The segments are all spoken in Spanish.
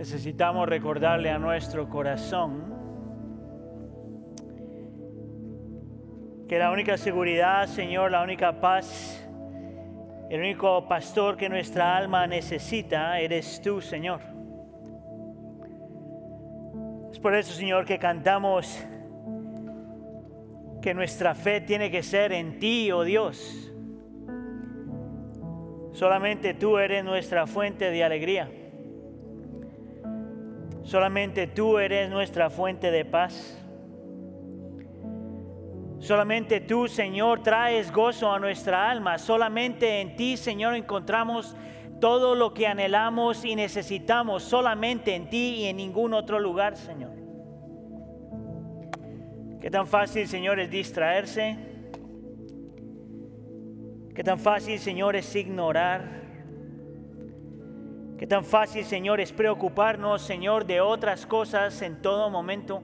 necesitamos recordarle a nuestro corazón que la única seguridad, Señor, la única paz, el único pastor que nuestra alma necesita, eres tú, Señor. Es por eso, Señor, que cantamos que nuestra fe tiene que ser en ti, oh Dios. Solamente tú eres nuestra fuente de alegría. Solamente tú eres nuestra fuente de paz. Solamente tú, Señor, traes gozo a nuestra alma. Solamente en ti, Señor, encontramos todo lo que anhelamos y necesitamos. Solamente en ti y en ningún otro lugar, Señor. Qué tan fácil, Señor, es distraerse. Qué tan fácil, Señor, es ignorar. Qué tan fácil, Señor, es preocuparnos, Señor, de otras cosas en todo momento.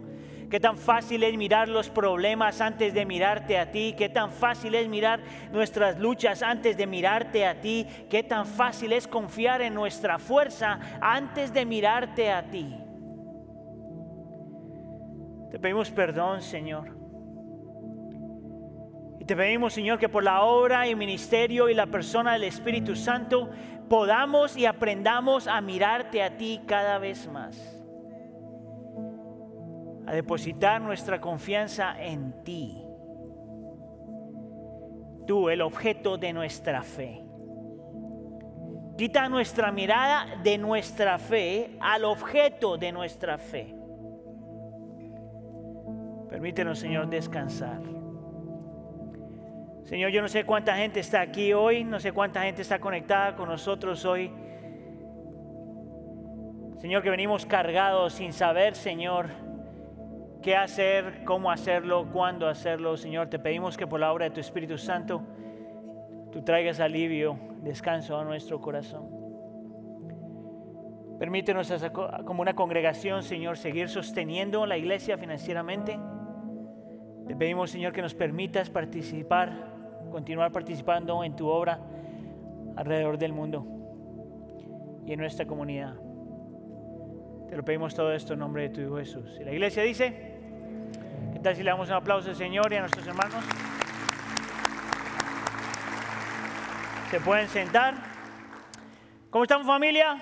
Qué tan fácil es mirar los problemas antes de mirarte a ti. Qué tan fácil es mirar nuestras luchas antes de mirarte a ti. Qué tan fácil es confiar en nuestra fuerza antes de mirarte a ti. Te pedimos perdón, Señor. Te pedimos, Señor, que por la obra y ministerio y la persona del Espíritu Santo podamos y aprendamos a mirarte a ti cada vez más. A depositar nuestra confianza en ti. Tú, el objeto de nuestra fe. Quita nuestra mirada de nuestra fe al objeto de nuestra fe. Permítenos, Señor, descansar. Señor, yo no sé cuánta gente está aquí hoy, no sé cuánta gente está conectada con nosotros hoy. Señor, que venimos cargados sin saber, Señor, qué hacer, cómo hacerlo, cuándo hacerlo. Señor, te pedimos que por la obra de tu Espíritu Santo tú traigas alivio, descanso a nuestro corazón. Permítenos como una congregación, Señor, seguir sosteniendo la iglesia financieramente. Te pedimos, Señor, que nos permitas participar, continuar participando en tu obra alrededor del mundo y en nuestra comunidad. Te lo pedimos todo esto en nombre de tu Hijo Jesús. Y la iglesia dice, ¿qué tal si le damos un aplauso al Señor y a nuestros hermanos? Se pueden sentar. ¿Cómo estamos familia?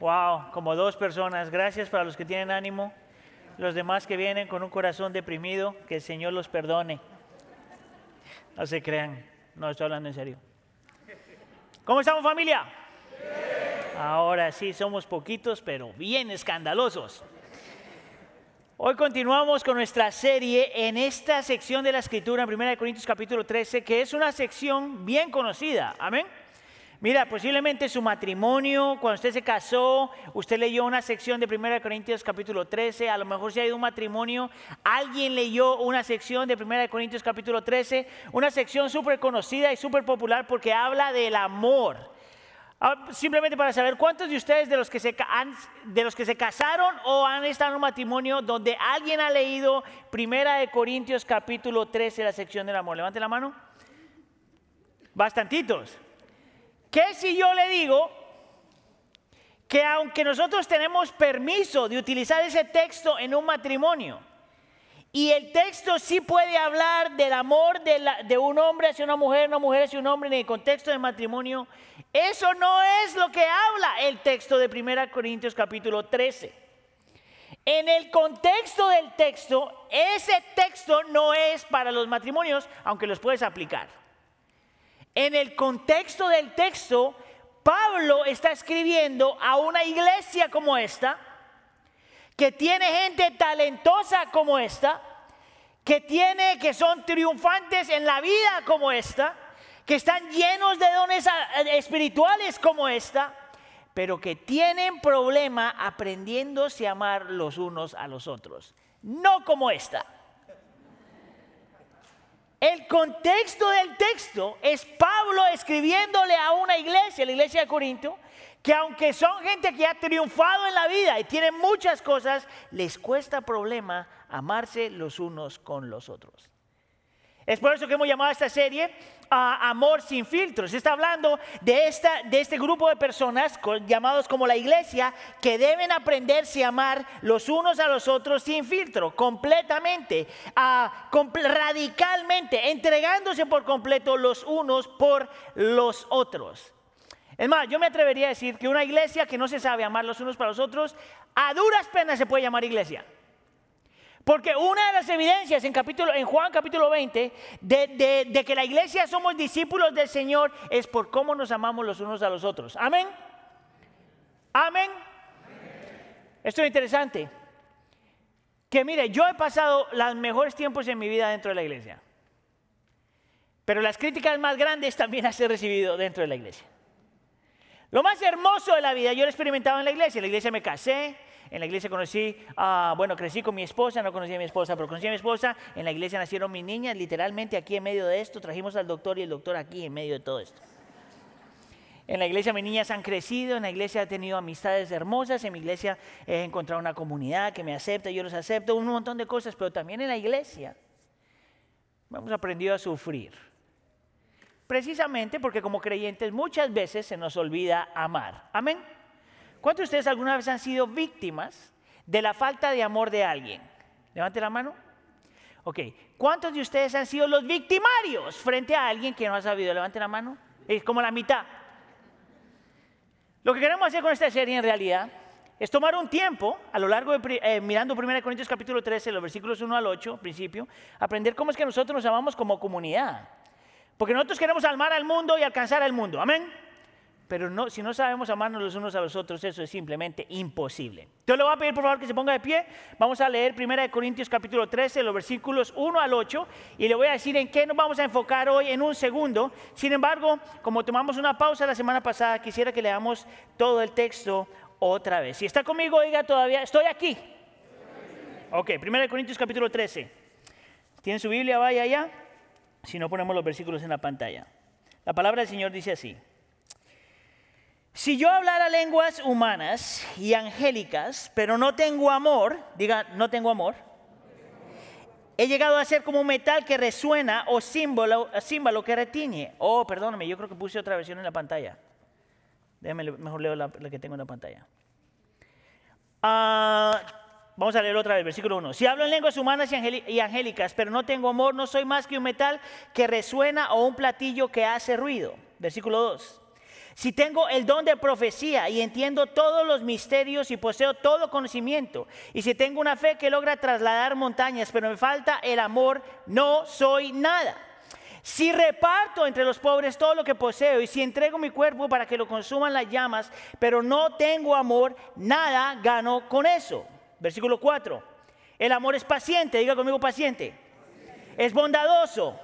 Wow, como dos personas. Gracias para los que tienen ánimo los demás que vienen con un corazón deprimido, que el Señor los perdone. No se crean, no estoy hablando en serio. ¿Cómo estamos familia? Ahora sí, somos poquitos, pero bien escandalosos. Hoy continuamos con nuestra serie en esta sección de la escritura, en 1 Corintios capítulo 13, que es una sección bien conocida. Amén. Mira, posiblemente su matrimonio, cuando usted se casó, usted leyó una sección de 1 Corintios capítulo 13, a lo mejor si ha ido un matrimonio, alguien leyó una sección de 1 Corintios capítulo 13, una sección súper conocida y súper popular porque habla del amor. Ah, simplemente para saber cuántos de ustedes de los, que se, de los que se casaron o han estado en un matrimonio donde alguien ha leído 1 Corintios capítulo 13, la sección del amor. Levante la mano. Bastantitos. ¿Qué si yo le digo que aunque nosotros tenemos permiso de utilizar ese texto en un matrimonio, y el texto sí puede hablar del amor de, un hombre hacia una mujer, una mujer hacia un hombre en el contexto del matrimonio, eso no es lo que habla el texto de 1 Corintios capítulo 13. En el contexto del texto, ese texto no es para los matrimonios, aunque los puedes aplicar. En el contexto del texto, Pablo está escribiendo a una iglesia como esta, que tiene gente talentosa como esta, que tiene que son triunfantes en la vida como esta, que están llenos de dones espirituales como esta, pero que tienen problema aprendiéndose a amar los unos a los otros, no como esta. El contexto del texto es Pablo escribiéndole a una iglesia, la iglesia de Corinto, que aunque son gente que ha triunfado en la vida y tienen muchas cosas, les cuesta problema amarse los unos con los otros. Es por eso que hemos llamado a esta serie amor sin filtros. Está hablando de, esta, de este grupo de personas llamados como la iglesia que deben aprenderse a amar los unos a los otros sin filtro, completamente, radicalmente, entregándose por completo los unos por los otros. Es más, yo me atrevería a decir que una iglesia que no se sabe amar los unos para los otros, a duras penas se puede llamar iglesia. Porque una de las evidencias en, capítulo, Juan capítulo 20 de, que la iglesia somos discípulos del Señor es por cómo nos amamos los unos a los otros. Amén. Amén. Esto es interesante. Que mire, yo he pasado los mejores tiempos en mi vida dentro de la iglesia. Pero las críticas más grandes también las he recibido dentro de la iglesia. Lo más hermoso de la vida yo lo he experimentado en la iglesia. En la iglesia me casé, en la iglesia conocí, ah, bueno, crecí con mi esposa, no conocí a mi esposa, pero conocí a mi esposa. En la iglesia nacieron mis niñas, literalmente aquí en medio de esto. Trajimos al doctor y el doctor aquí en medio de todo esto. En la iglesia mis niñas han crecido, en la iglesia he tenido amistades hermosas, en mi iglesia he encontrado una comunidad que me acepta, yo los acepto, un montón de cosas, pero también en la iglesia hemos aprendido a sufrir. Precisamente porque como creyentes muchas veces se nos olvida amar. Amén. ¿Cuántos de ustedes alguna vez han sido víctimas de la falta de amor de alguien? Levante la mano. Ok. ¿Cuántos de ustedes han sido los victimarios frente a alguien que no ha sabido? Levante la mano. Es como la mitad. Lo que queremos hacer con esta serie en realidad es tomar un tiempo a lo largo de eh, mirando 1 Corintios capítulo 13, los versículos 1 al 8, principio, aprender cómo es que nosotros nos amamos como comunidad. Porque nosotros queremos amar al mundo y alcanzar al mundo. Amén. Pero no, si no sabemos amarnos los unos a los otros, eso es simplemente imposible. Yo le voy a pedir por favor que se ponga de pie. Vamos a leer 1 Corintios capítulo 13, los versículos 1 al 8, y le voy a decir en qué nos vamos a enfocar hoy en un segundo. Sin embargo, como tomamos una pausa la semana pasada, quisiera que leamos todo el texto otra vez. Si está conmigo, oiga todavía, estoy aquí. Ok, 1 Corintios capítulo 13. ¿Tienen su Biblia? Vaya allá. Si no, ponemos los versículos en la pantalla. La palabra del Señor dice así. Si yo hablara lenguas humanas y angélicas, pero no tengo amor, diga, no tengo amor, he llegado a ser como un metal que resuena o símbolo, símbolo que retiñe. Oh, perdóname, yo creo que puse otra versión en la pantalla. Déjame, mejor leo la, que tengo en la pantalla. Ah, vamos a leer otra vez, versículo 1. Si hablo en lenguas humanas y angélicas, pero no tengo amor, no soy más que un metal que resuena o un platillo que hace ruido. Versículo 2. Si tengo el don de profecía y entiendo todos los misterios y poseo todo conocimiento, y si tengo una fe que logra trasladar montañas, pero me falta el amor, no soy nada. Si reparto entre los pobres todo lo que poseo y si entrego mi cuerpo para que lo consuman las llamas, pero no tengo amor, nada gano con eso. Versículo 4. El amor es paciente, diga conmigo paciente. Es bondadoso.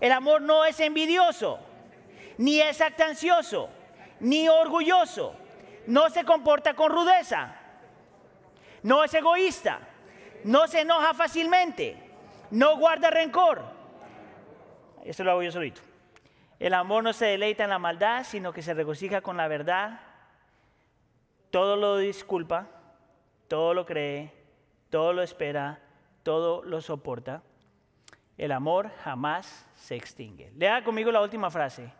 El amor no es envidioso ni es actancioso, ni orgulloso, no se comporta con rudeza, no es egoísta, no se enoja fácilmente, no guarda rencor. Esto lo hago yo solito. El amor no se deleita en la maldad, sino que se regocija con la verdad. Todo lo disculpa, todo lo cree, todo lo espera, todo lo soporta. El amor jamás se extingue. Lea conmigo la última frase.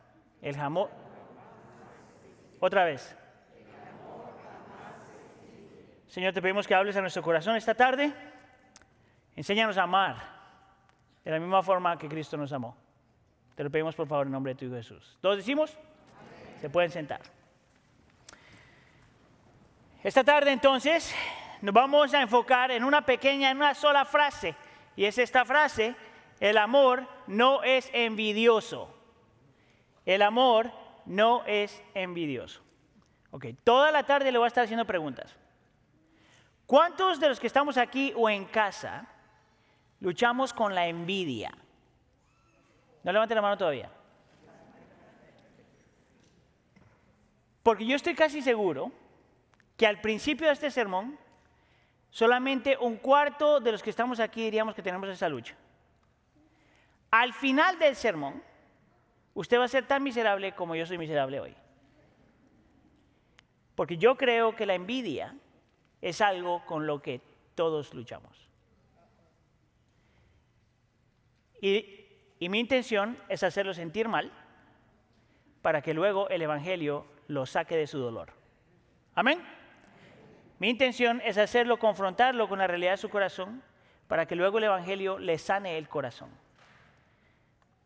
El amor. Otra vez. Señor, te pedimos que hables a nuestro corazón esta tarde. Enséñanos a amar de la misma forma que Cristo nos amó. Te lo pedimos por favor en nombre de tu Hijo Jesús. ¿Todos decimos? Se pueden sentar. Esta tarde entonces nos vamos a enfocar en una pequeña, en una sola frase. Y es esta frase, el amor no es envidioso. El amor no es envidioso. Ok, toda la tarde le voy a estar haciendo preguntas. ¿Cuántos de los que estamos aquí o en casa luchamos con la envidia? No levante la mano todavía. Porque yo estoy casi seguro que al principio de este sermón, solamente un cuarto de los que estamos aquí diríamos que tenemos esa lucha. Al final del sermón, usted va a ser tan miserable como yo soy miserable hoy. Porque yo creo que la envidia es algo con lo que todos luchamos. Y Y mi intención es hacerlo sentir mal para que luego el Evangelio lo saque de su dolor. Amén. Mi intención es hacerlo, confrontarlo con la realidad de su corazón para que luego el Evangelio le sane el corazón.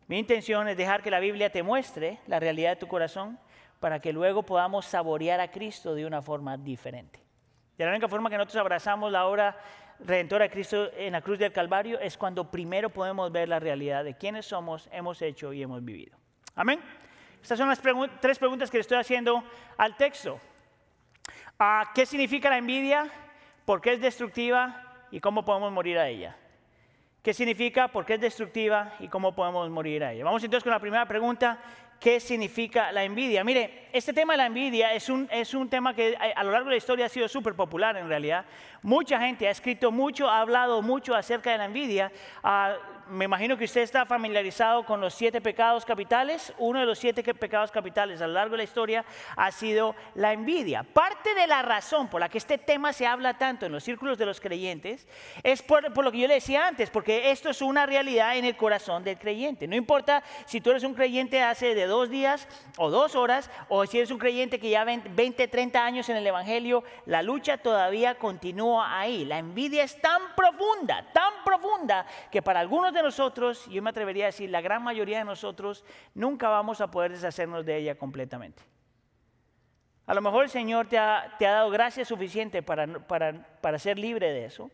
Mi intención es dejar que la Biblia te muestre la realidad de tu corazón para que luego podamos saborear a Cristo de una forma diferente. De la única forma que nosotros abrazamos la obra redentora de Cristo en la cruz del Calvario es cuando primero podemos ver la realidad de quiénes somos, hemos hecho y hemos vivido. Amén. Estas son las tres preguntas que le estoy haciendo al texto. Ah, ¿Qué significa la envidia? ¿Por qué es destructiva? ¿Y cómo podemos morir a ella? ¿Qué significa? ¿Por qué es destructiva? ¿Y cómo podemos morir a ella? Vamos entonces con la primera pregunta. ¿Qué significa la envidia? Mire, este tema de la envidia es un, es un tema que a, lo largo de la historia ha sido súper popular en realidad. Mucha gente ha escrito mucho, ha hablado mucho acerca de la envidia. Ah, me imagino que usted está familiarizado con los siete pecados capitales. Uno de los siete pecados capitales a lo largo de la historia ha sido la envidia. Parte de la razón por la que este tema se habla tanto en los círculos de los creyentes es por, lo que yo le decía antes, porque esto es una realidad en el corazón del creyente. No importa si tú eres un creyente hace de dos días o dos horas, o si eres un creyente que ya 20, 30 años en el Evangelio, la lucha todavía continúa ahí. La envidia es tan profunda, tan profunda, que para algunos de nosotros, yo me atrevería a decir, la gran mayoría de nosotros, nunca vamos a poder deshacernos de ella completamente. A lo mejor el Señor te ha, dado gracia suficiente para, para ser libre de eso.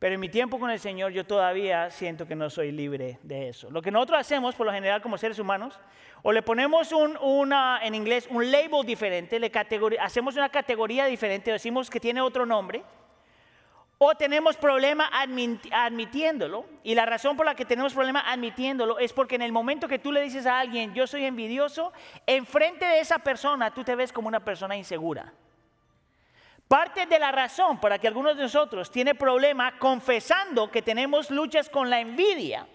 Pero en mi tiempo con el Señor yo todavía siento que no soy libre de eso. Lo que nosotros hacemos por lo general como seres humanos, o le ponemos un, una, en inglés un label diferente, le hacemos una categoría diferente, decimos que tiene otro nombre, o tenemos problema admitiéndolo. Y la razón por la que tenemos problema admitiéndolo es porque en el momento que tú le dices a alguien, yo soy envidioso, enfrente de esa persona tú te ves como una persona insegura. Parte de la razón por la que algunos de nosotros tienen problema confesando que tenemos luchas con la envidia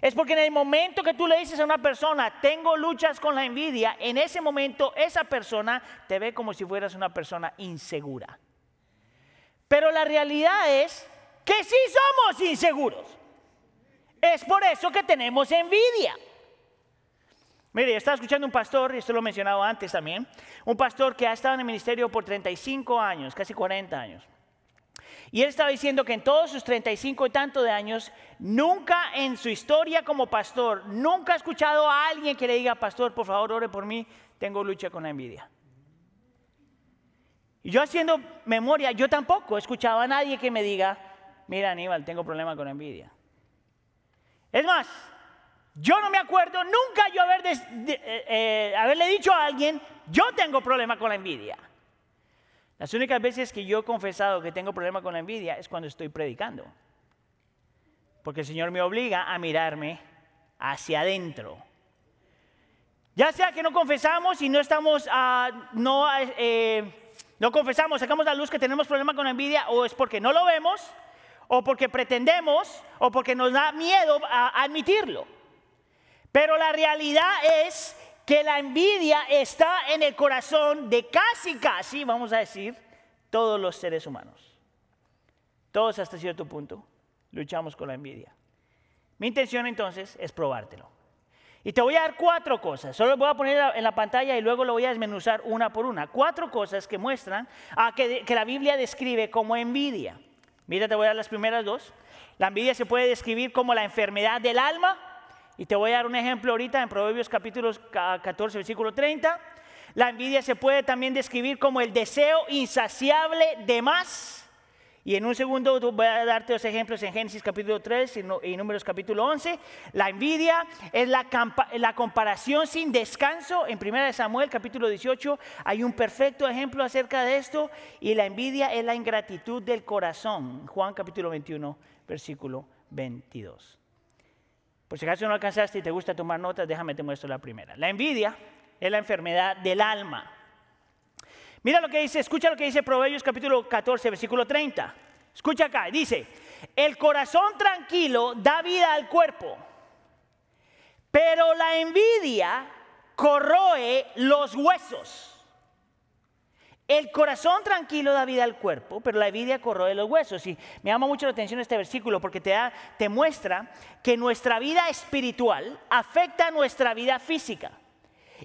es porque en el momento que tú le dices a una persona, tengo luchas con la envidia, en ese momento esa persona te ve como si fueras una persona insegura. Pero la realidad es que sí somos inseguros. Es por eso que tenemos envidia. Mire, estaba escuchando un pastor, y esto lo he mencionado antes también, un pastor que ha estado en el ministerio por 35 años, casi 40 años. Y él estaba diciendo que en todos sus 35 y tanto de años, nunca en su historia como pastor, nunca ha escuchado a alguien que le diga, pastor, por favor, ore por mí, tengo lucha con la envidia. Y yo haciendo memoria, yo tampoco he escuchado a nadie que me diga, mira Aníbal, tengo problema con envidia. Es más, yo no me acuerdo nunca yo haber eh, eh, haberle dicho a alguien, yo tengo problema con la envidia. Las únicas veces que yo he confesado que tengo problema con la envidia es cuando estoy predicando. Porque el Señor me obliga a mirarme hacia adentro. Ya sea que no confesamos y no estamos, uh, no eh, no confesamos, sacamos la luz que tenemos problema con la envidia o es porque no lo vemos, o porque pretendemos, o porque nos da miedo a admitirlo. Pero la realidad es que la envidia está en el corazón de casi, casi, vamos a decir, todos los seres humanos. Todos hasta cierto punto luchamos con la envidia. Mi intención entonces es probártelo. Y te voy a dar cuatro cosas. Solo voy a poner en la pantalla y luego lo voy a desmenuzar una por una. Cuatro cosas que muestran a que, que la Biblia describe como envidia. Mira, te voy a dar las primeras dos. La envidia se puede describir como la enfermedad del alma. Y te voy a dar un ejemplo ahorita en Proverbios capítulo 14, versículo 30. La envidia se puede también describir como el deseo insaciable de más. Y en un segundo voy a darte dos ejemplos en Génesis capítulo 3 y Números capítulo 11. La envidia es la, la comparación sin descanso. En 1 Samuel capítulo 18 hay un perfecto ejemplo acerca de esto. Y la envidia es la ingratitud del corazón. Juan capítulo 21, versículo 22. Por si acaso no alcanzaste y te gusta tomar notas, déjame te muestro la primera. La envidia es la enfermedad del alma. Mira lo que dice, escucha lo que dice Proverbios capítulo 14, versículo 30. Escucha acá, dice, el corazón tranquilo da vida al cuerpo, pero la envidia corroe los huesos. El corazón tranquilo da vida al cuerpo, pero la envidia corroe los huesos. Y me llama mucho la atención este versículo porque te, da, te muestra que nuestra vida espiritual afecta a nuestra vida física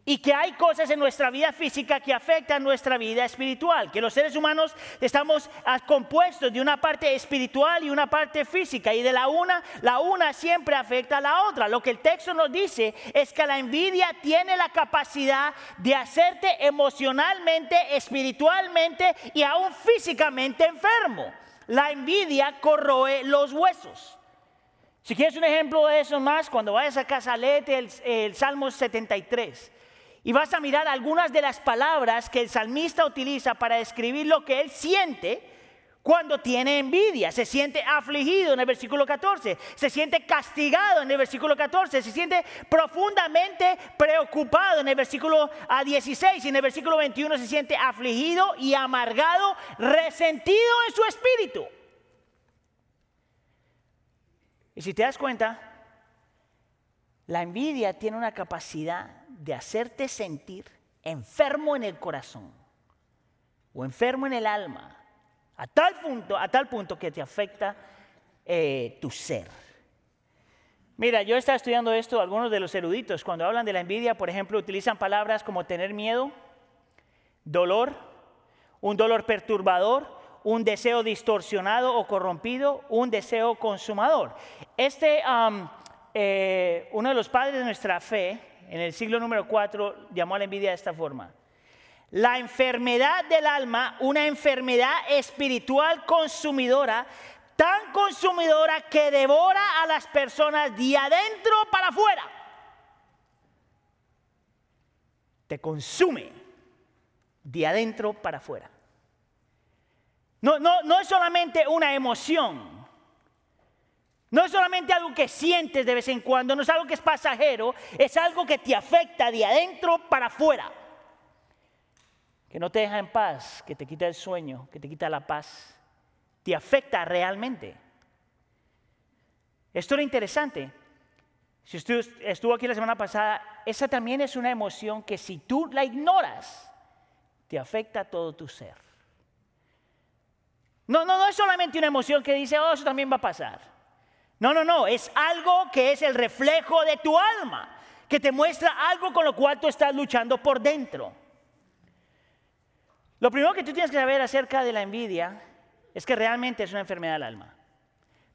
y que hay cosas en nuestra vida física que afectan nuestra vida espiritual, que los seres humanos estamos ah, compuestos de una parte espiritual y una parte física y de la una, la una siempre afecta a la otra. Lo que el texto nos dice es que la envidia tiene la capacidad de hacerte emocionalmente, espiritualmente y aún físicamente enfermo. La envidia corroe los huesos. Si quieres un ejemplo de eso más, cuando vayas a casa, léete el, el Salmo 73. Y vas a mirar algunas de las palabras que el salmista utiliza para describir lo que él siente cuando tiene envidia. Se siente afligido en el versículo 14, se siente castigado en el versículo 14, se siente profundamente preocupado en el versículo 16 y en el versículo 21 se siente afligido y amargado, resentido en su espíritu. Y si te das cuenta, la envidia tiene una capacidad de hacerte sentir enfermo en el corazón o enfermo en el alma, a tal punto, a tal punto que te afecta eh, tu ser. Mira, yo estaba estudiando esto, algunos de los eruditos, cuando hablan de la envidia, por ejemplo, utilizan palabras como tener miedo, dolor, un dolor perturbador, un deseo distorsionado o corrompido, un deseo consumador. Este, eh, uno de los padres de nuestra fe, en el siglo número 4 llamó a la envidia de esta forma. La enfermedad del alma, una enfermedad espiritual consumidora, tan consumidora que devora a las personas de adentro para afuera. Te consume de adentro para afuera. No, no, no es solamente una emoción, no es solamente algo que sientes de vez en cuando, no es algo que es pasajero, es algo que te afecta de adentro para afuera. Que no te deja en paz, que te quita el sueño, que te quita la paz. Te afecta realmente. Esto era interesante. Si usted estuvo aquí la semana pasada, esa también es una emoción que si tú la ignoras, te afecta todo tu ser. No, no, no es solamente una emoción que dice, oh, eso también va a pasar. No, no, no, es algo que es el reflejo de tu alma, que te muestra algo con lo cual tú estás luchando por dentro. Lo primero que tú tienes que saber acerca de la envidia es que realmente es una enfermedad del alma.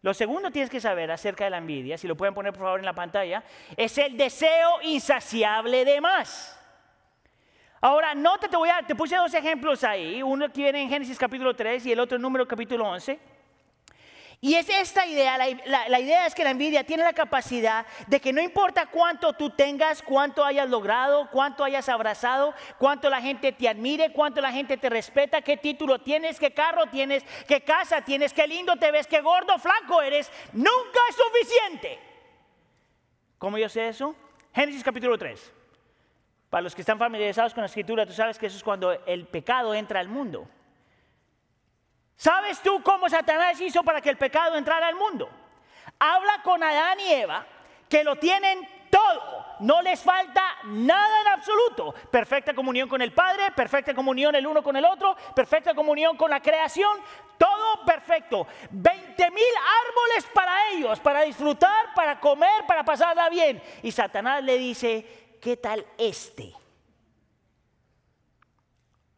Lo segundo que tienes que saber acerca de la envidia, si lo pueden poner por favor en la pantalla, es el deseo insaciable de más. Ahora, no te voy a, te puse dos ejemplos ahí, uno que viene en Génesis capítulo 3 y el otro en número capítulo 11. Y es esta idea, la, idea es que la envidia tiene la capacidad de que no importa cuánto tú tengas, cuánto hayas logrado, cuánto hayas abrazado, cuánto la gente te admire, cuánto la gente te respeta, qué título tienes, qué carro tienes, qué casa tienes, qué lindo te ves, qué gordo, flaco eres, nunca es suficiente. ¿Cómo yo sé eso? Génesis capítulo 3. Para los que están familiarizados con la escritura, tú sabes que eso es cuando el pecado entra al mundo. ¿Sabes tú cómo Satanás hizo para que el pecado entrara al mundo? Habla con Adán y Eva, que lo tienen todo, no les falta nada en absoluto. Perfecta comunión con el Padre, perfecta comunión el uno con el otro, perfecta comunión con la creación, todo perfecto. 20 mil árboles para ellos, para disfrutar, para comer, para pasarla bien. Y Satanás le dice, ¿qué tal este?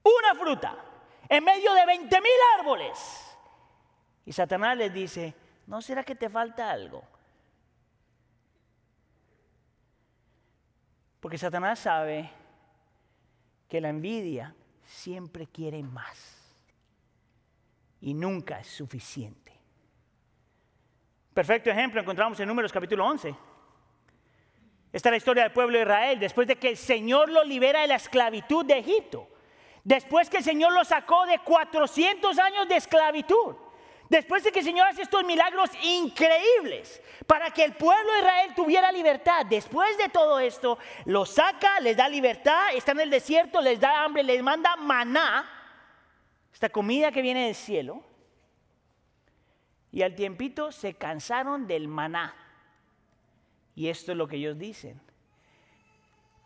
Una fruta en medio de 20 mil árboles. Y Satanás les dice, ¿no será que te falta algo? Porque Satanás sabe que la envidia siempre quiere más y nunca es suficiente. Perfecto ejemplo encontramos en Números capítulo 11. Esta es la historia del pueblo de Israel, después de que el Señor lo libera de la esclavitud de Egipto. Después que el Señor lo sacó de 400 años de esclavitud. Después de que el Señor hace estos milagros increíbles para que el pueblo de Israel tuviera libertad. Después de todo esto, lo saca, les da libertad, está en el desierto, les da hambre, les manda maná, esta comida que viene del cielo. Y al tiempito se cansaron del maná. Y esto es lo que ellos dicen.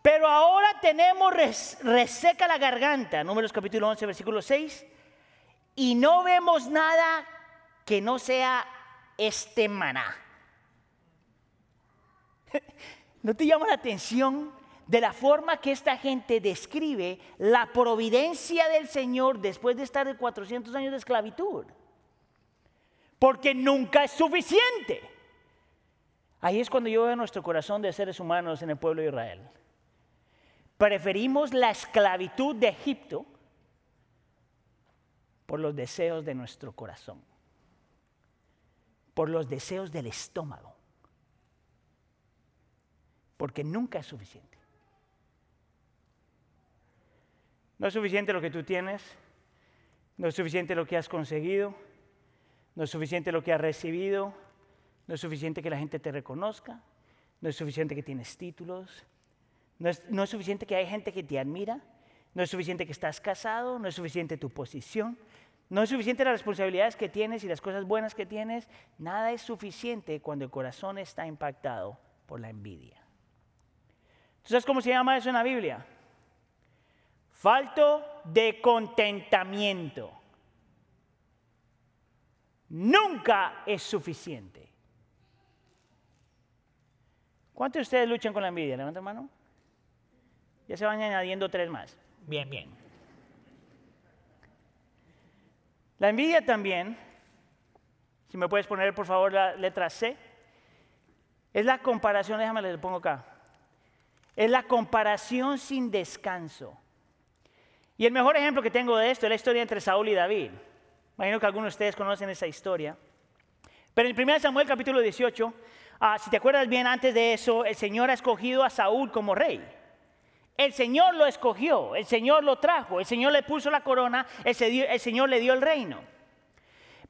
Pero ahora tenemos reseca la garganta, números capítulo 11, versículo 6, y no vemos nada que no sea este maná. ¿No te llama la atención de la forma que esta gente describe la providencia del Señor después de estar de 400 años de esclavitud? Porque nunca es suficiente. Ahí es cuando yo veo nuestro corazón de seres humanos en el pueblo de Israel. Preferimos la esclavitud de Egipto por los deseos de nuestro corazón, por los deseos del estómago, porque nunca es suficiente. No es suficiente lo que tú tienes, no es suficiente lo que has conseguido, no es suficiente lo que has recibido, no es suficiente que la gente te reconozca, no es suficiente que tienes títulos, no es, no es suficiente que hay gente que te admira, no es suficiente que estás casado, no es suficiente tu posición, no es suficiente las responsabilidades que tienes y las cosas buenas que tienes. Nada es suficiente cuando el corazón está impactado por la envidia. ¿Tú sabes cómo se llama eso en la Biblia? Falto de contentamiento. Nunca es suficiente. ¿Cuántos de ustedes luchan con la envidia? Levanta mano. Ya se van añadiendo tres más. Bien, bien. La envidia también, si me puedes poner por favor la letra C, es la comparación, déjame le pongo acá, es la comparación sin descanso. Y el mejor ejemplo que tengo de esto es la historia entre Saúl y David. Imagino que algunos de ustedes conocen esa historia. Pero en 1 Samuel capítulo 18, ah, si te acuerdas bien, antes de eso, el Señor ha escogido a Saúl como rey. El Señor lo escogió, el Señor lo trajo, el Señor le puso la corona, el, Señor le dio el reino.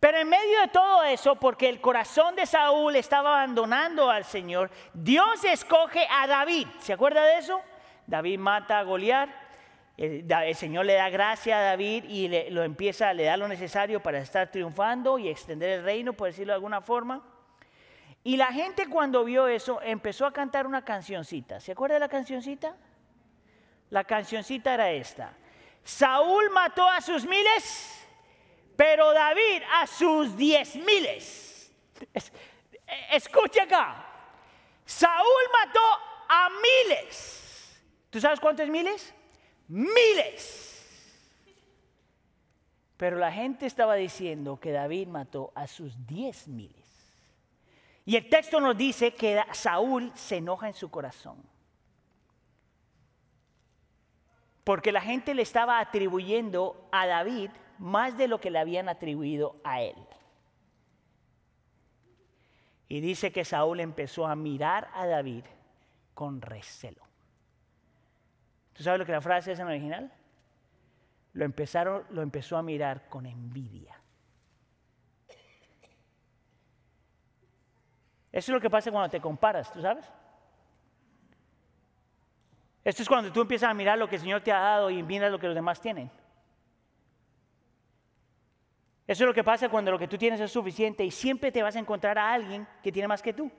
Pero en medio de todo eso, porque el corazón de Saúl estaba abandonando al Señor, Dios escoge a David. ¿Se acuerda de eso? David mata a Goliat, el, Señor le da gracia a David y le, lo empieza, le da lo necesario para estar triunfando y extender el reino, por decirlo de alguna forma. Y la gente cuando vio eso empezó a cantar una cancioncita. ¿Se acuerda de la cancioncita? La cancioncita era esta. Saúl mató a sus miles, pero David a sus diez miles. Escucha acá. Saúl mató a miles. ¿Tú sabes cuántos miles? Miles. Pero la gente estaba diciendo que David mató a sus diez miles. Y el texto nos dice que Saúl se enoja en su corazón. Porque la gente le estaba atribuyendo a David más de lo que le habían atribuido a él. Y dice que Saúl empezó a mirar a David con recelo. ¿Tú sabes lo que la frase es en original? Lo, empezaron, lo empezó a mirar con envidia. Eso es lo que pasa cuando te comparas, ¿tú sabes? Esto es cuando tú empiezas a mirar lo que el Señor te ha dado y miras lo que los demás tienen. Eso es lo que pasa cuando lo que tú tienes es suficiente y siempre te vas a encontrar a alguien que tiene más que tú.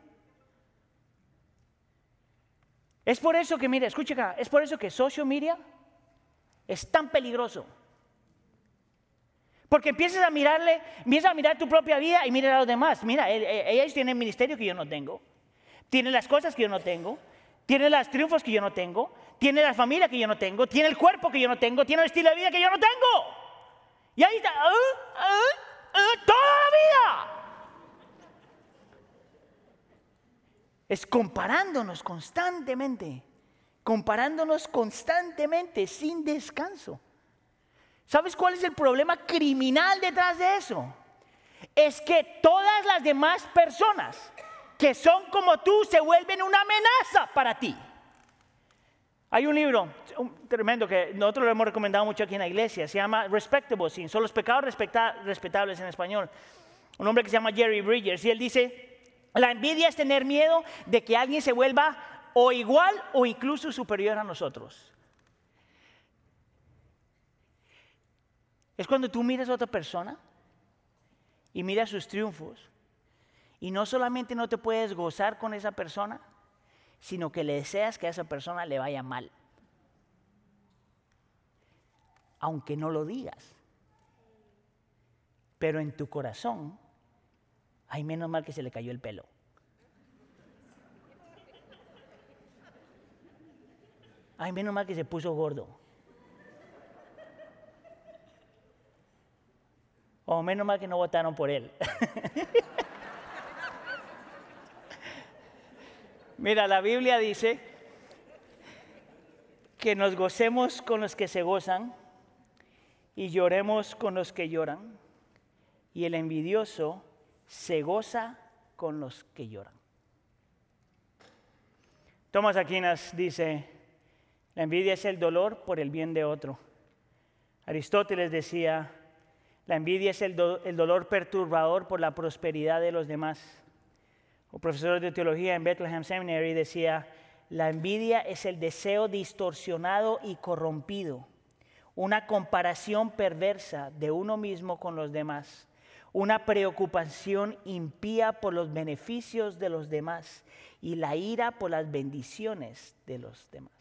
Es por eso que, mira, escucha es por eso que social media es tan peligroso. Porque empiezas a mirarle, empiezas a mirar tu propia vida y mirar a los demás. Mira, e, e, ellos tienen ministerio que yo no tengo. Tienen las cosas que yo no tengo tiene los triunfos que yo no tengo, tiene la familia que yo no tengo, tiene el cuerpo que yo no tengo, tiene el estilo de vida que yo no tengo. Y ahí está, uh, uh, uh, toda la vida. Es comparándonos constantemente, comparándonos constantemente, sin descanso. ¿Sabes cuál es el problema criminal detrás de eso? Es que todas las demás personas que son como tú se vuelven una amenaza para ti. Hay un libro tremendo que nosotros lo hemos recomendado mucho aquí en la iglesia, se llama Respectable Sin, son los pecados respetables en español. Un hombre que se llama Jerry Bridges y él dice, la envidia es tener miedo de que alguien se vuelva o igual o incluso superior a nosotros. Es cuando tú miras a otra persona y miras sus triunfos y no solamente no te puedes gozar con esa persona, sino que le deseas que a esa persona le vaya mal. Aunque no lo digas. Pero en tu corazón, hay menos mal que se le cayó el pelo. Ay, menos mal que se puso gordo. O menos mal que no votaron por él. Mira, la Biblia dice que nos gocemos con los que se gozan y lloremos con los que lloran. Y el envidioso se goza con los que lloran. Tomás Aquinas dice, la envidia es el dolor por el bien de otro. Aristóteles decía, la envidia es el, dolor perturbador por la prosperidad de los demás. Un profesor de teología en Bethlehem Seminary decía, la envidia es el deseo distorsionado y corrompido, una comparación perversa de uno mismo con los demás, una preocupación impía por los beneficios de los demás y la ira por las bendiciones de los demás.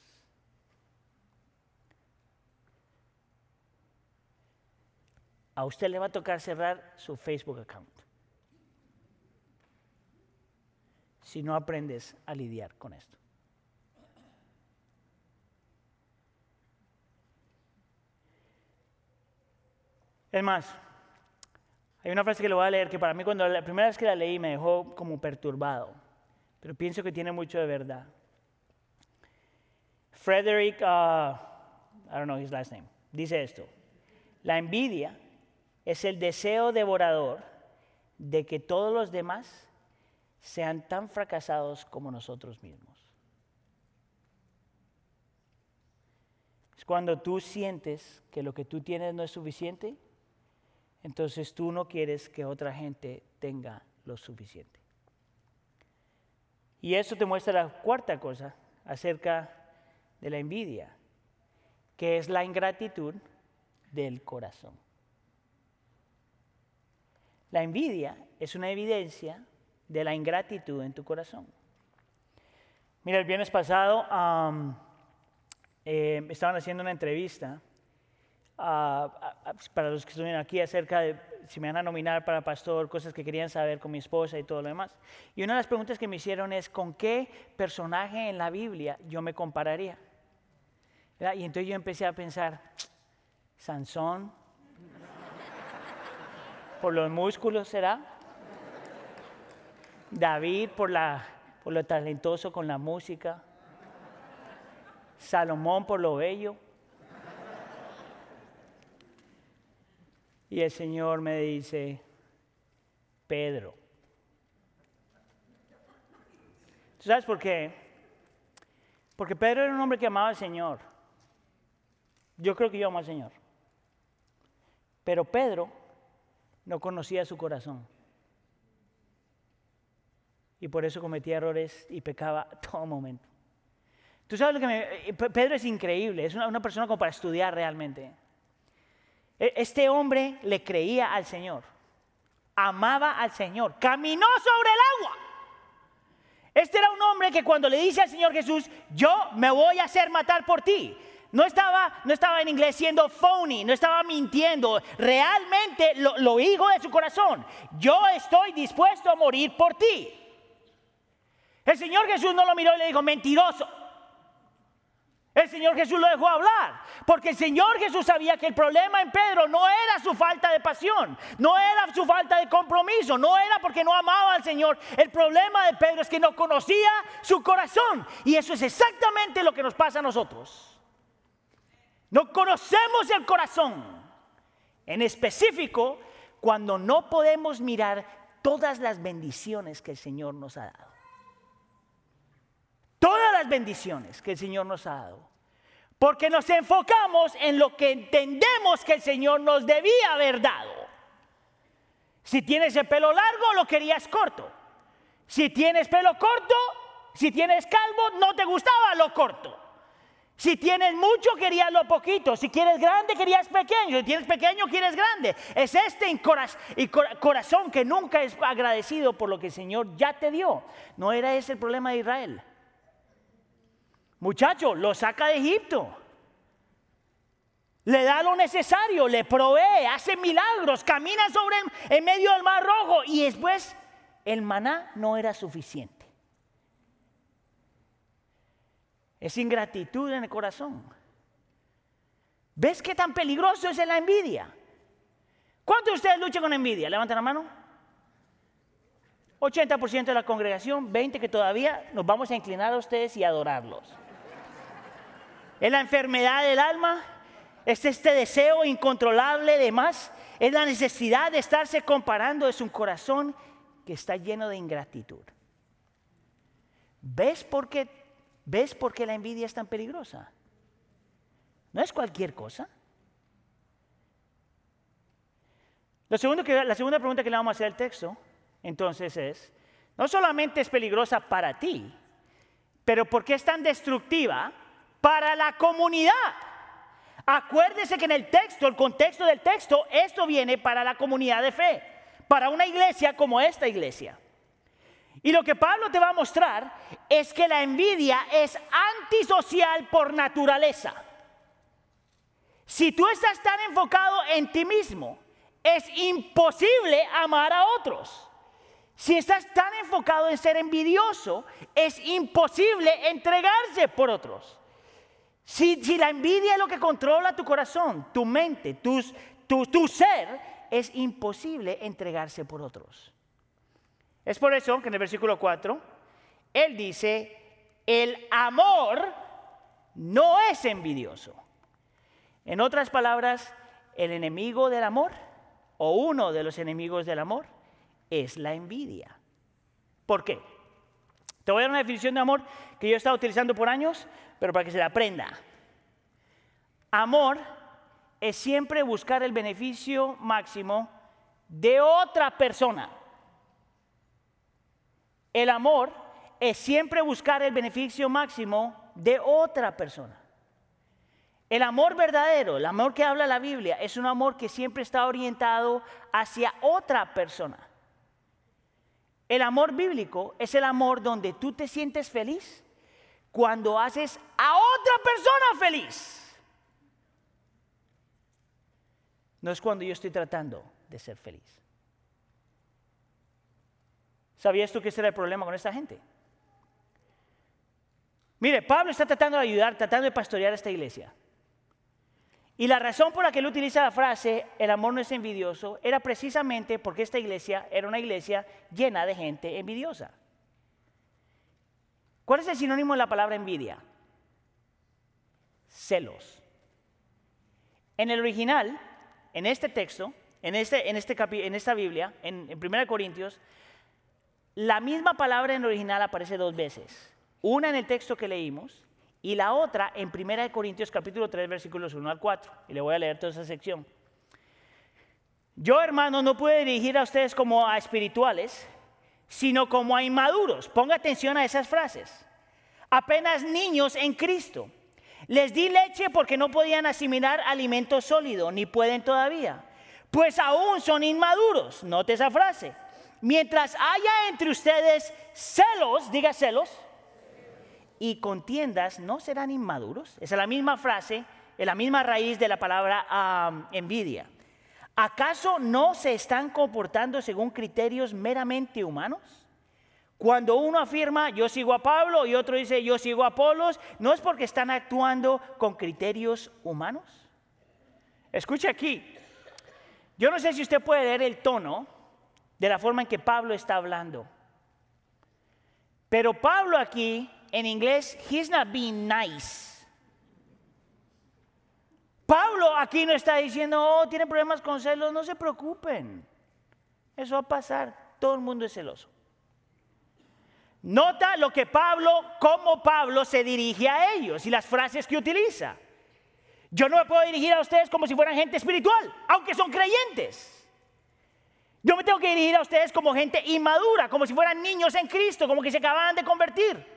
a usted le va a tocar cerrar su Facebook account. Si no aprendes a lidiar con esto. Es más, hay una frase que le voy a leer que para mí cuando la primera vez que la leí me dejó como perturbado, pero pienso que tiene mucho de verdad. Frederick, uh, I don't know his last name, dice esto. La envidia es el deseo devorador de que todos los demás sean tan fracasados como nosotros mismos. Es cuando tú sientes que lo que tú tienes no es suficiente, entonces tú no quieres que otra gente tenga lo suficiente. Y eso te muestra la cuarta cosa acerca de la envidia, que es la ingratitud del corazón. La envidia es una evidencia de la ingratitud en tu corazón. Mira, el viernes pasado eh, estaban haciendo una entrevista para los que estuvieron aquí acerca de si me van a nominar para pastor, cosas que querían saber con mi esposa y todo lo demás. Y una de las preguntas que me hicieron es, ¿con qué personaje en la Biblia yo me compararía? Y entonces yo empecé a pensar, Sansón, por los músculos será. David por, lo talentoso con la música. Salomón por lo bello. Y el Señor me dice, Pedro. sabes por qué? Porque Pedro era un hombre que amaba al Señor. Yo creo que yo amo al Señor. Pero Pedro no conocía su corazón. Y por eso cometía errores y pecaba todo momento. Tú sabes lo que me... Eh, Pedro es increíble, es una, persona como para estudiar realmente. E, este hombre le creía al Señor, amaba al Señor, caminó sobre el agua. Este era un hombre que cuando le dice al Señor Jesús, yo me voy a hacer matar por ti, no estaba, no estaba en inglés siendo phony, no estaba mintiendo. Realmente lo, lo dijo de su corazón. Yo estoy dispuesto a morir por ti. El Señor Jesús no lo miró y le dijo, mentiroso. El Señor Jesús lo dejó hablar, porque el Señor Jesús sabía que el problema en Pedro no era su falta de pasión, no era su falta de compromiso, no era porque no amaba al Señor. El problema de Pedro es que no conocía su corazón. Y eso es exactamente lo que nos pasa a nosotros. No conocemos el corazón. En específico, cuando no podemos mirar todas las bendiciones que el Señor nos ha dado. Bendiciones que el Señor nos ha dado. Porque nos enfocamos en lo que entendemos que el Señor nos debía haber dado. Si tienes el pelo largo, lo querías corto. Si tienes pelo corto, si tienes calvo, no te gustaba lo corto. Si tienes mucho, querías lo poquito. Si quieres grande, querías pequeño. Si tienes pequeño, quieres grande. Es este corazón que nunca es agradecido por lo que el Señor ya te dio. No era ese el problema de Israel. Muchacho, lo saca de Egipto. Le da lo necesario, le provee, hace milagros, camina sobre en medio del mar rojo y después el maná no era suficiente. Es ingratitud en el corazón. ¿Ves qué tan peligroso es la envidia? ¿Cuántos de ustedes luchan con envidia? Levanten la mano. 80% de la congregación, 20% que todavía nos vamos a inclinar a ustedes y adorarlos. Es la enfermedad del alma, es este deseo incontrolable de más, es la necesidad de estarse comparando, es un corazón que está lleno de ingratitud. ¿Ves por qué, ¿Ves por qué la envidia es tan peligrosa? No es cualquier cosa. La segunda pregunta que le vamos a hacer al texto, entonces, es, no solamente es peligrosa para ti, pero ¿por qué es tan destructiva para la comunidad? Acuérdese que en el texto, el contexto del texto, esto viene para la comunidad de fe, para una iglesia como esta iglesia. Y lo que Pablo te va a mostrar es que la envidia es antisocial por naturaleza. Si tú estás tan enfocado en ti mismo, es imposible amar a otros. Si estás tan enfocado en ser envidioso, es imposible entregarse por otros. Si, la envidia es lo que controla tu corazón, tu mente, tu, tu ser, es imposible entregarse por otros. Es por eso que en el versículo 4, él dice, el amor no es envidioso. En otras palabras, el enemigo del amor, o uno de los enemigos del amor, es la envidia. ¿Por qué? Te voy a dar una definición de amor que yo he estado utilizando por años, pero para que se la aprenda. Amor es siempre buscar el beneficio máximo de otra persona. El amor es siempre buscar el beneficio máximo de otra persona. El amor verdadero, el amor que habla la Biblia, es un amor que siempre está orientado hacia otra persona. El amor bíblico es el amor donde tú te sientes feliz cuando haces a otra persona feliz. No es cuando yo estoy tratando de ser feliz. ¿Sabías tú que ese era el problema con esta gente? Mire, Pablo está tratando de ayudar, tratando de pastorear esta iglesia. Y la razón por la que él utiliza la frase, el amor no es envidioso, era precisamente porque esta iglesia era una iglesia llena de gente envidiosa. ¿Cuál es el sinónimo de la palabra envidia? Celos. En el original, en este texto, en, este, este esta Biblia, en, en 1 Corintios, la misma palabra en el original aparece dos veces. Una en el texto que leímos y la otra en 1 Corintios capítulo 3 versículos 1 al 4. Y le voy a leer toda esa sección. Yo, hermano, no puedo dirigir a ustedes como a espirituales, sino como a inmaduros. Ponga atención a esas frases. Apenas niños en Cristo. Les di leche porque no podían asimilar alimento sólido, ni pueden todavía. Pues aún son inmaduros. Note esa frase. Mientras haya entre ustedes celos, diga celos, y contiendas no serán inmaduros. Esa es la misma frase, es la misma raíz de la palabra envidia. ¿Acaso no se están comportando según criterios meramente humanos? Cuando uno afirma yo sigo a Pablo y otro dice yo sigo a Apolos, ¿no es porque están actuando con criterios humanos? Escuche aquí, yo no sé si usted puede leer el tono de la forma en que Pablo está hablando, pero Pablo aquí en inglés, he's not being nice. Pablo aquí no está diciendo, oh, tienen problemas con celos, no se preocupen. Eso va a pasar, todo el mundo es celoso. Nota lo que Pablo, cómo Pablo se dirige a ellos y las frases que utiliza. Yo no me puedo dirigir a ustedes como si fueran gente espiritual, aunque son creyentes. Yo me tengo que dirigir a ustedes como gente inmadura, como si fueran niños en Cristo, como que se acaban de convertir.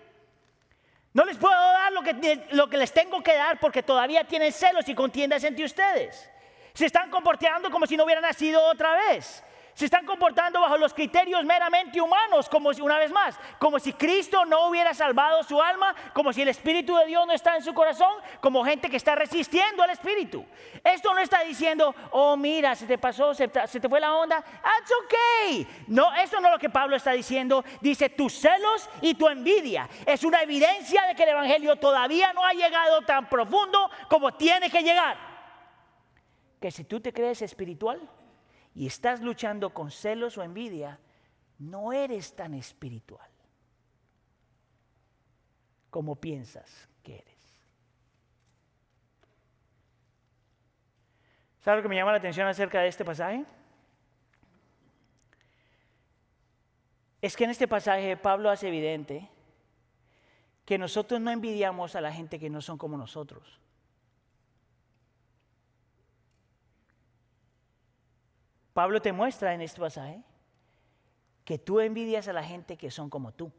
No les puedo dar lo que, lo que les tengo que dar porque todavía tienen celos y contiendas entre ustedes. Se están comportando como si no hubieran nacido otra vez. Se están comportando bajo los criterios meramente humanos, como si, una vez más, como si Cristo no hubiera salvado su alma, como si el Espíritu de Dios no está en su corazón, como gente que está resistiendo al Espíritu. Esto no está diciendo, oh mira, se te pasó, se te, fue la onda, that's okay. No, esto no es lo que Pablo está diciendo. Dice, tus celos y tu envidia es una evidencia de que el Evangelio todavía no ha llegado tan profundo como tiene que llegar. Que si tú te crees espiritual, y estás luchando con celos o envidia, no eres tan espiritual como piensas que eres. ¿Sabes lo que me llama la atención acerca de este pasaje? Es que en este pasaje Pablo hace evidente que nosotros no envidiamos a la gente que no son como nosotros. Pablo te muestra en este pasaje que tú envidias a la gente que son como tú.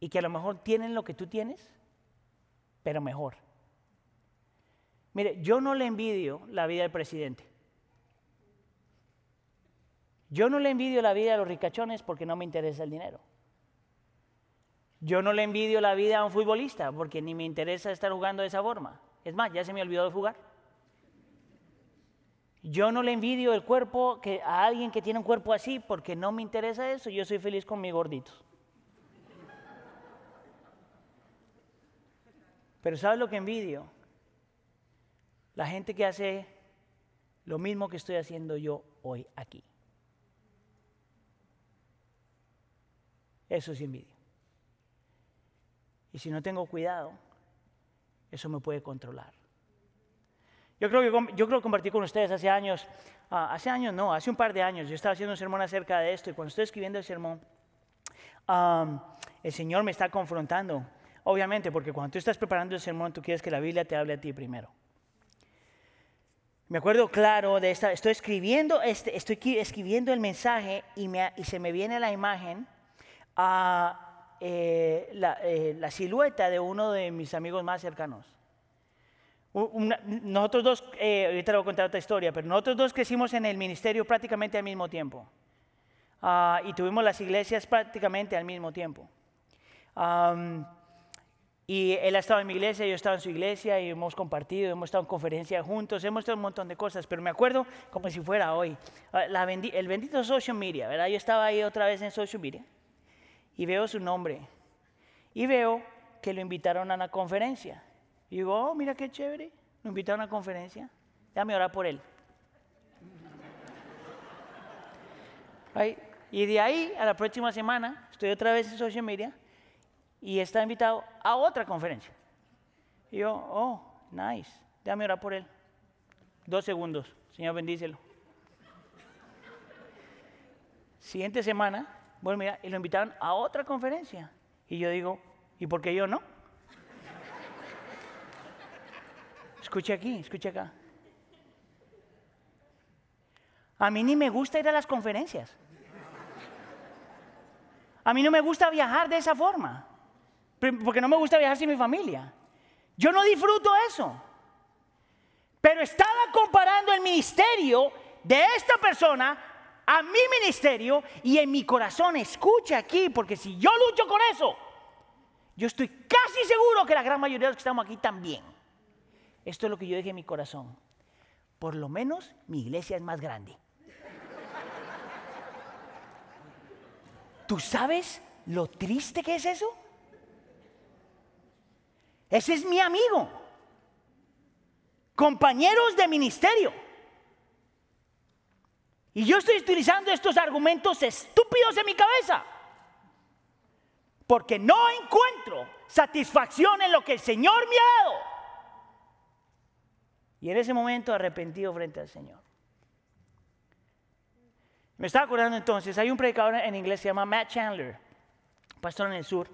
Y que a lo mejor tienen lo que tú tienes, pero mejor. Mire, yo no le envidio la vida del presidente. Yo no le envidio la vida a los ricachones porque no me interesa el dinero. Yo no le envidio la vida a un futbolista porque ni me interesa estar jugando de esa forma. Es más, ya se me olvidó de jugar. Yo no le envidio el cuerpo que, a alguien que tiene un cuerpo así porque no me interesa eso. Yo soy feliz con mi gordito. Pero ¿sabes lo que envidio? La gente que hace lo mismo que estoy haciendo yo hoy aquí. Eso es envidia. Y si no tengo cuidado, eso me puede controlar. Yo creo que yo creo que compartí con ustedes hace años, ah, hace años no, hace un par de años, yo estaba haciendo un sermón acerca de esto y cuando estoy escribiendo el sermón, el Señor me está confrontando, obviamente, porque cuando tú estás preparando el sermón, tú quieres que la Biblia te hable a ti primero. Me acuerdo claro de esta, estoy escribiendo, este, estoy escribiendo el mensaje y, me, y se me viene la imagen a eh, la, eh, la silueta de uno de mis amigos más cercanos nosotros dos, eh, ahorita le voy a contar otra historia, pero nosotros dos crecimos en el ministerio prácticamente al mismo tiempo. Ah, y tuvimos las iglesias prácticamente al mismo tiempo. y él ha estado en mi iglesia, yo he estado en su iglesia y hemos compartido, hemos estado en conferencias juntos, hemos hecho un montón de cosas, pero me acuerdo como si fuera hoy. Ah, el bendito social media, ¿verdad? Yo estaba ahí otra vez en social media y veo su nombre y veo que lo invitaron a una conferencia. Y digo, oh, mira qué chévere, me invitaron a una conferencia, déjame orar por él. Y de ahí a la próxima semana estoy otra vez en social media y está invitado a otra conferencia. Y yo, oh, nice, déjame orar por él. Dos segundos, Señor bendícelo. Siguiente semana, bueno, mira, y lo invitaron a otra conferencia. Y yo digo, ¿y por qué yo no? Escuche aquí, escuche acá. A mí ni me gusta ir a las conferencias. A mí no me gusta viajar de esa forma. Porque no me gusta viajar sin mi familia. Yo no disfruto eso. Pero estaba comparando el ministerio de esta persona a mi ministerio y en mi corazón, escuche aquí, porque si yo lucho con eso, yo estoy casi seguro que la gran mayoría de los que estamos aquí también. Esto es lo que yo dije en mi corazón. Por lo menos mi iglesia es más grande. ¿Tú sabes lo triste que es eso? Ese es mi amigo. Compañeros de ministerio. Y yo estoy utilizando estos argumentos estúpidos en mi cabeza. Porque no encuentro satisfacción en lo que el Señor me ha dado. Y en ese momento arrepentido frente al Señor. Me estaba acordando entonces, hay un predicador en inglés se llama Matt Chandler, pastor en el sur.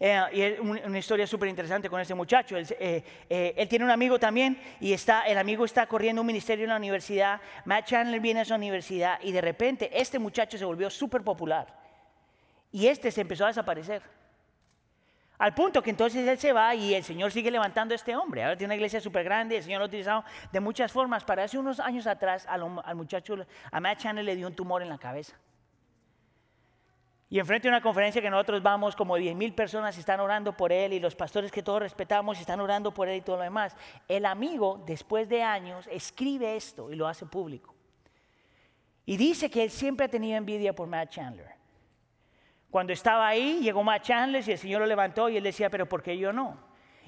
Eh, y es una historia súper interesante con ese muchacho. Él, eh, eh, él, tiene un amigo también y está, el amigo está corriendo un ministerio en la universidad. Matt Chandler viene a esa universidad y de repente este muchacho se volvió súper popular. Y este se empezó a desaparecer. Al punto que entonces él se va y el Señor sigue levantando a este hombre. Ahora tiene una iglesia súper grande, el Señor lo ha utilizado de muchas formas. Para hace unos años atrás al, al muchacho, a Matt Chandler le dio un tumor en la cabeza. Y enfrente de una conferencia que nosotros vamos, como 10 mil personas están orando por él y los pastores que todos respetamos están orando por él y todo lo demás. El amigo, después de años, escribe esto y lo hace público. Y dice que él siempre ha tenido envidia por Matt Chandler. Cuando estaba ahí, llegó Matt Chandler y el Señor lo levantó y él decía, pero ¿por qué yo no?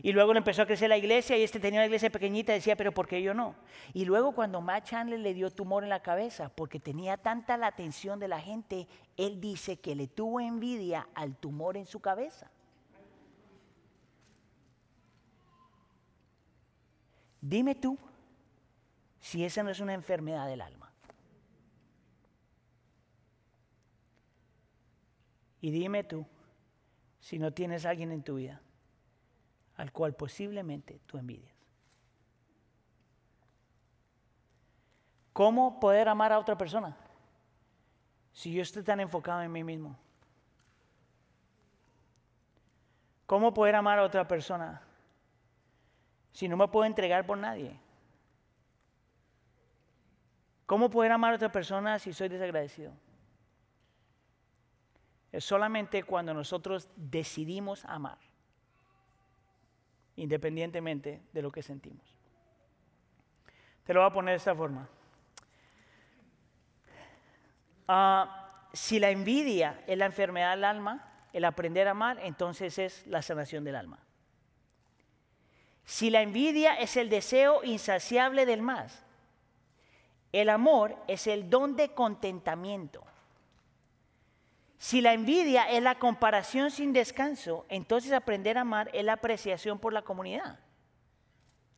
Y luego le empezó a crecer la iglesia y este tenía una iglesia pequeñita y decía, pero ¿por qué yo no? Y luego cuando Matt Chandler le dio tumor en la cabeza, porque tenía tanta la atención de la gente, él dice que le tuvo envidia al tumor en su cabeza. Dime tú si esa no es una enfermedad del alma. Y dime tú si no tienes a alguien en tu vida al cual posiblemente tú envidias. ¿Cómo poder amar a otra persona si yo estoy tan enfocado en mí mismo? ¿Cómo poder amar a otra persona si no me puedo entregar por nadie? ¿Cómo poder amar a otra persona si soy desagradecido? Es solamente cuando nosotros decidimos amar independientemente de lo que sentimos. Te lo voy a poner de esta forma. Ah, si la envidia es la enfermedad del alma, el aprender a amar, entonces es la sanación del alma. Si la envidia es el deseo insaciable del más, el amor es el don de contentamiento. Si la envidia es la comparación sin descanso, entonces aprender a amar es la apreciación por la comunidad.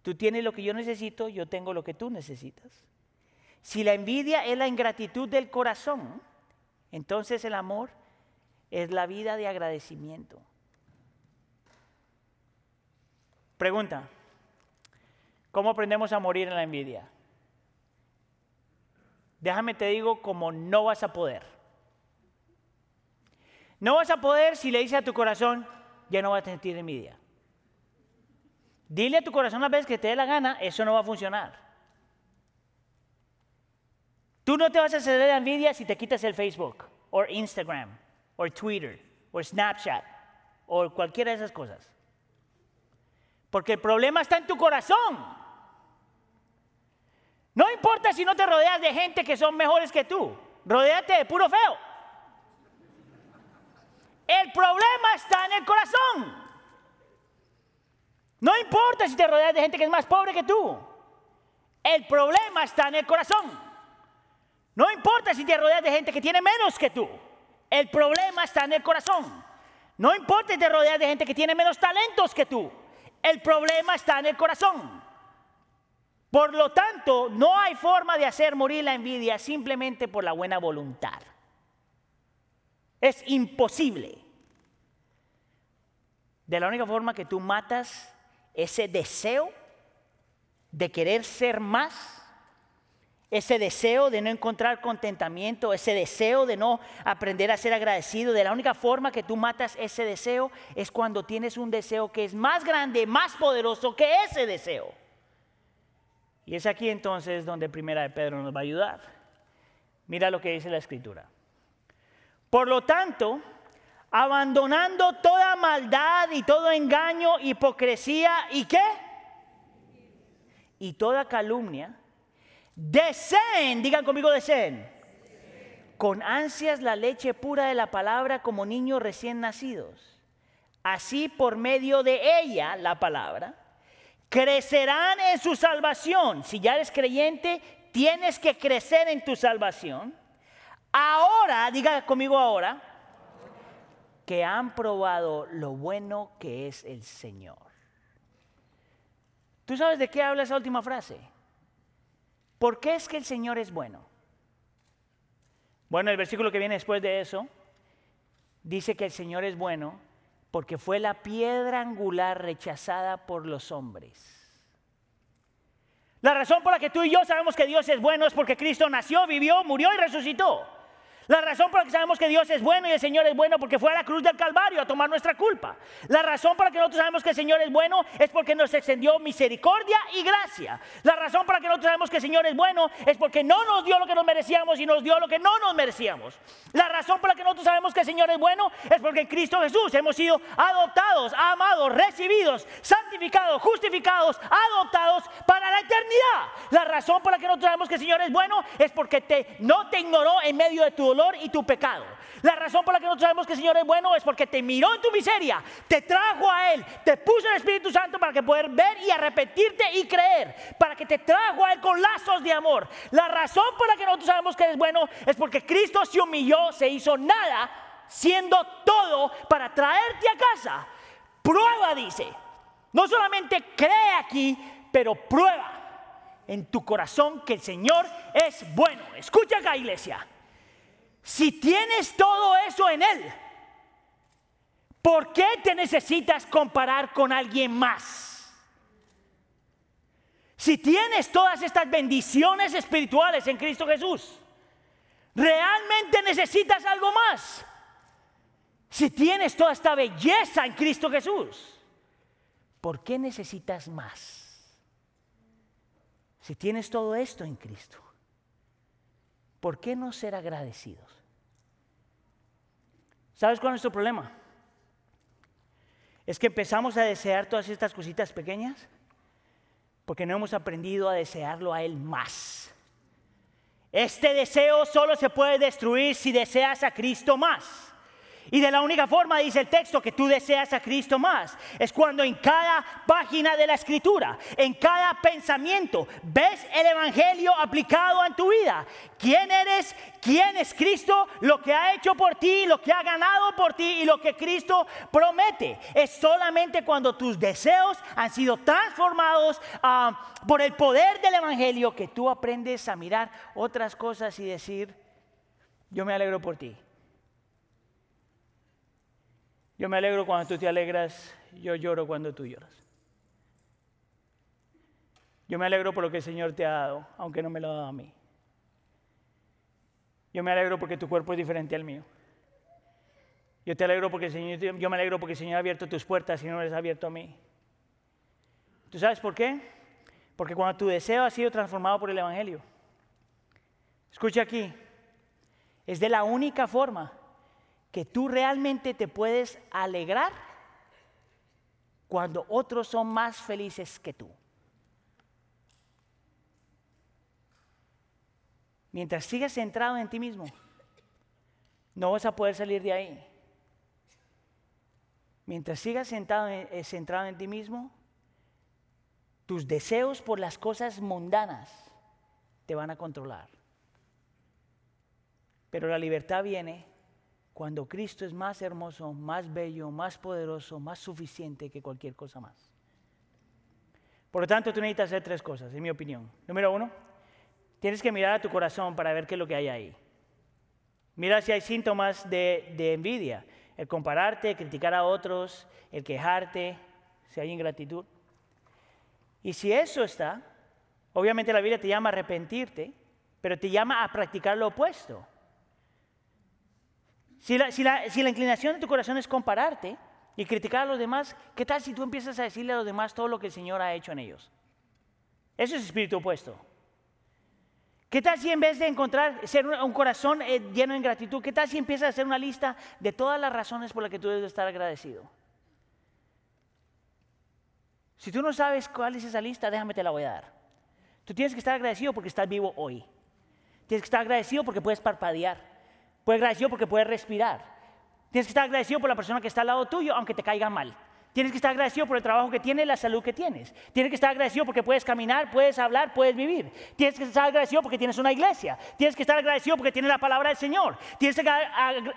Tú tienes lo que yo necesito, yo tengo lo que tú necesitas. Si la envidia es la ingratitud del corazón, entonces el amor es la vida de agradecimiento. Pregunta, ¿cómo aprendemos a morir en la envidia? Déjame te digo cómo no vas a poder. No vas a poder si le dices a tu corazón, ya no vas a sentir envidia. Dile a tu corazón una vez que te dé la gana, eso no va a funcionar. Tú no te vas a ceder de envidia si te quitas el Facebook, o Instagram, o Twitter, o Snapchat, o cualquiera de esas cosas. Porque el problema está en tu corazón. No importa si no te rodeas de gente que son mejores que tú. Rodéate de puro feo. El problema está en el corazón. No importa si te rodeas de gente que es más pobre que tú. El problema está en el corazón. No importa si te rodeas de gente que tiene menos que tú. El problema está en el corazón. No importa si te rodeas de gente que tiene menos talentos que tú. El problema está en el corazón. Por lo tanto, no hay forma de hacer morir la envidia simplemente por la buena voluntad. Es imposible. De la única forma que tú matas ese deseo de querer ser más, ese deseo de no encontrar contentamiento, ese deseo de no aprender a ser agradecido, de la única forma que tú matas ese deseo es cuando tienes un deseo que es más grande, más poderoso que ese deseo. Y es aquí entonces donde Primera de Pedro nos va a ayudar. Mira lo que dice la escritura. Por lo tanto, abandonando toda maldad y todo engaño, hipocresía y qué? Y toda calumnia, deseen, digan conmigo deseen, con ansias la leche pura de la palabra como niños recién nacidos. Así por medio de ella, la palabra, crecerán en su salvación. Si ya eres creyente, tienes que crecer en tu salvación Ahora, diga conmigo ahora, que han probado lo bueno que es el Señor. ¿Tú sabes de qué habla esa última frase? ¿Por qué es que el Señor es bueno? Bueno, el versículo que viene después de eso dice que el Señor es bueno porque fue la piedra angular rechazada por los hombres. La razón por la que tú y yo sabemos que Dios es bueno es porque Cristo nació, vivió, murió y resucitó. La razón por la que sabemos que Dios es bueno y el Señor es bueno porque fue a la cruz del Calvario a tomar nuestra culpa. La razón por la que nosotros sabemos que el Señor es bueno es porque nos extendió misericordia y gracia. La razón por la que nosotros sabemos que el Señor es bueno es porque no nos dio lo que nos merecíamos y nos dio lo que no nos merecíamos. La razón por la que nosotros sabemos que el Señor es bueno es porque en Cristo Jesús hemos sido adoptados, amados, recibidos, santificados, justificados, adoptados para la eternidad. La razón por la que nosotros sabemos que el Señor es bueno es porque te, no te ignoró en medio de tu y tu pecado. La razón por la que nosotros sabemos que el Señor es bueno es porque te miró en tu miseria, te trajo a Él, te puso el Espíritu Santo para que poder ver y arrepentirte y creer, para que te trajo a Él con lazos de amor. La razón por la que nosotros sabemos que es bueno es porque Cristo se humilló, se hizo nada, siendo todo para traerte a casa. Prueba, dice. No solamente cree aquí, pero prueba en tu corazón que el Señor es bueno. Escucha acá, iglesia. Si tienes todo eso en Él, ¿por qué te necesitas comparar con alguien más? Si tienes todas estas bendiciones espirituales en Cristo Jesús, ¿realmente necesitas algo más? Si tienes toda esta belleza en Cristo Jesús, ¿por qué necesitas más? Si tienes todo esto en Cristo, ¿por qué no ser agradecidos? ¿Sabes cuál es nuestro problema? Es que empezamos a desear todas estas cositas pequeñas porque no hemos aprendido a desearlo a Él más. Este deseo solo se puede destruir si deseas a Cristo más. Y de la única forma, dice el texto, que tú deseas a Cristo más, es cuando en cada página de la escritura, en cada pensamiento, ves el Evangelio aplicado en tu vida. ¿Quién eres? ¿Quién es Cristo? Lo que ha hecho por ti, lo que ha ganado por ti y lo que Cristo promete. Es solamente cuando tus deseos han sido transformados ah, por el poder del Evangelio que tú aprendes a mirar otras cosas y decir, yo me alegro por ti. Yo me alegro cuando tú te alegras, yo lloro cuando tú lloras. Yo me alegro por lo que el Señor te ha dado, aunque no me lo ha dado a mí. Yo me alegro porque tu cuerpo es diferente al mío. Yo te alegro porque el Señor, yo me alegro porque el Señor ha abierto tus puertas y no les ha abierto a mí. ¿Tú sabes por qué? Porque cuando tu deseo ha sido transformado por el Evangelio, escucha aquí, es de la única forma que tú realmente te puedes alegrar cuando otros son más felices que tú. Mientras sigas centrado en ti mismo, no vas a poder salir de ahí. Mientras sigas eh, centrado en ti mismo, tus deseos por las cosas mundanas te van a controlar. Pero la libertad viene cuando Cristo es más hermoso, más bello, más poderoso, más suficiente que cualquier cosa más. Por lo tanto, tú necesitas hacer tres cosas, en mi opinión. Número uno, tienes que mirar a tu corazón para ver qué es lo que hay ahí. Mira si hay síntomas de, envidia, el compararte, criticar a otros, el quejarte, si hay ingratitud. Y si eso está, obviamente la Biblia te llama a arrepentirte, pero te llama a practicar lo opuesto. Si la, inclinación de tu corazón es compararte y criticar a los demás, ¿qué tal si tú empiezas a decirle a los demás todo lo que el Señor ha hecho en ellos? Eso es espíritu opuesto. ¿Qué tal si en vez de encontrar ser un, corazón eh, lleno de gratitud, qué tal si empiezas a hacer una lista de todas las razones por las que tú debes estar agradecido? Si tú no sabes cuál es esa lista, déjame te la voy a dar. Tú tienes que estar agradecido porque estás vivo hoy. Tienes que estar agradecido porque puedes parpadear. Puedes agradecido porque puedes respirar. Tienes que estar agradecido por la persona que está al lado tuyo, aunque te caiga mal. Tienes que estar agradecido por el trabajo que tienes, la salud que tienes. Tienes que estar agradecido porque puedes caminar, puedes hablar, puedes vivir. Tienes que estar agradecido porque tienes una iglesia. Tienes que estar agradecido porque tienes la palabra del Señor. Tienes que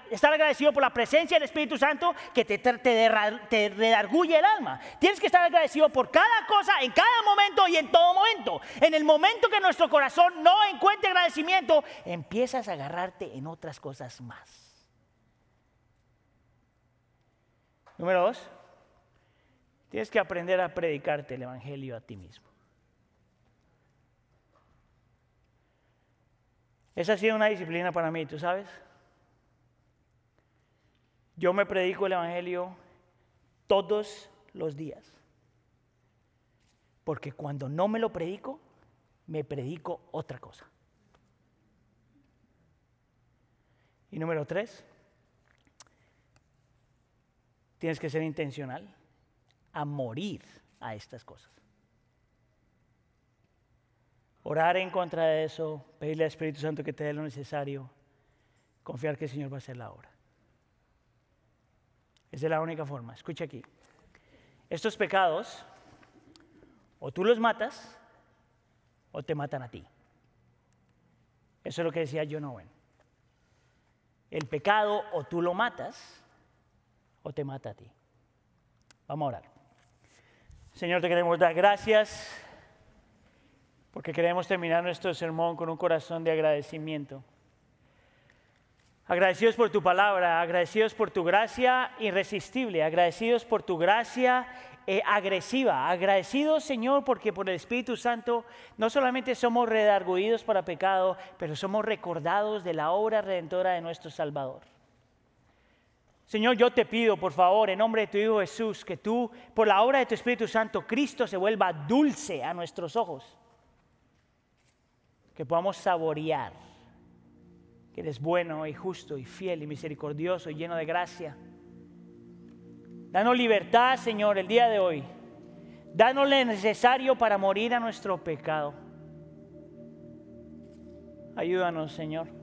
estar agradecido por la presencia del Espíritu Santo que te, te, redarguye el alma. Tienes que estar agradecido por cada cosa, en cada momento y en todo momento. En el momento que nuestro corazón no encuentre agradecimiento, empiezas a agarrarte en otras cosas más. Número dos. Tienes que aprender a predicarte el Evangelio a ti mismo. Esa ha sido una disciplina para mí, ¿tú sabes? Yo me predico el Evangelio todos los días. Porque cuando no me lo predico, me predico otra cosa. Y número tres, tienes que ser intencional a morir a estas cosas. Orar en contra de eso, pedirle al Espíritu Santo que te dé lo necesario, confiar que el Señor va a hacer la obra. Esa es la única forma. Escucha aquí. Estos pecados, o tú los matas, o te matan a ti. Eso es lo que decía John Owen. El pecado o tú lo matas, o te mata a ti. Vamos a orar. Señor, te queremos dar gracias porque queremos terminar nuestro sermón con un corazón de agradecimiento. Agradecidos por tu palabra, agradecidos por tu gracia irresistible, agradecidos por tu gracia eh, agresiva, agradecidos Señor porque por el Espíritu Santo no solamente somos redarguidos para pecado, pero somos recordados de la obra redentora de nuestro Salvador. Señor, yo te pido, por favor, en nombre de tu Hijo Jesús, que tú, por la obra de tu Espíritu Santo, Cristo se vuelva dulce a nuestros ojos. Que podamos saborear que eres bueno y justo y fiel y misericordioso y lleno de gracia. Danos libertad, Señor, el día de hoy. Danos lo necesario para morir a nuestro pecado. Ayúdanos, Señor.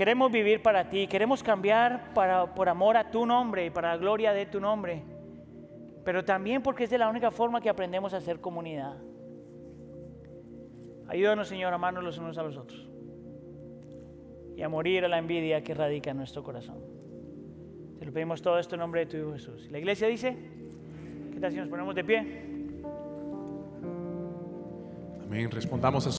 Queremos vivir para ti, queremos cambiar para, por amor a tu nombre y para la gloria de tu nombre, pero también porque es de la única forma que aprendemos a ser comunidad. Ayúdanos, Señor, a amarnos los unos a los otros y a morir a la envidia que radica en nuestro corazón. Te lo pedimos todo esto en nombre de tu Hijo Jesús. La iglesia dice, ¿qué tal si nos ponemos de pie? Amén. Respondamos a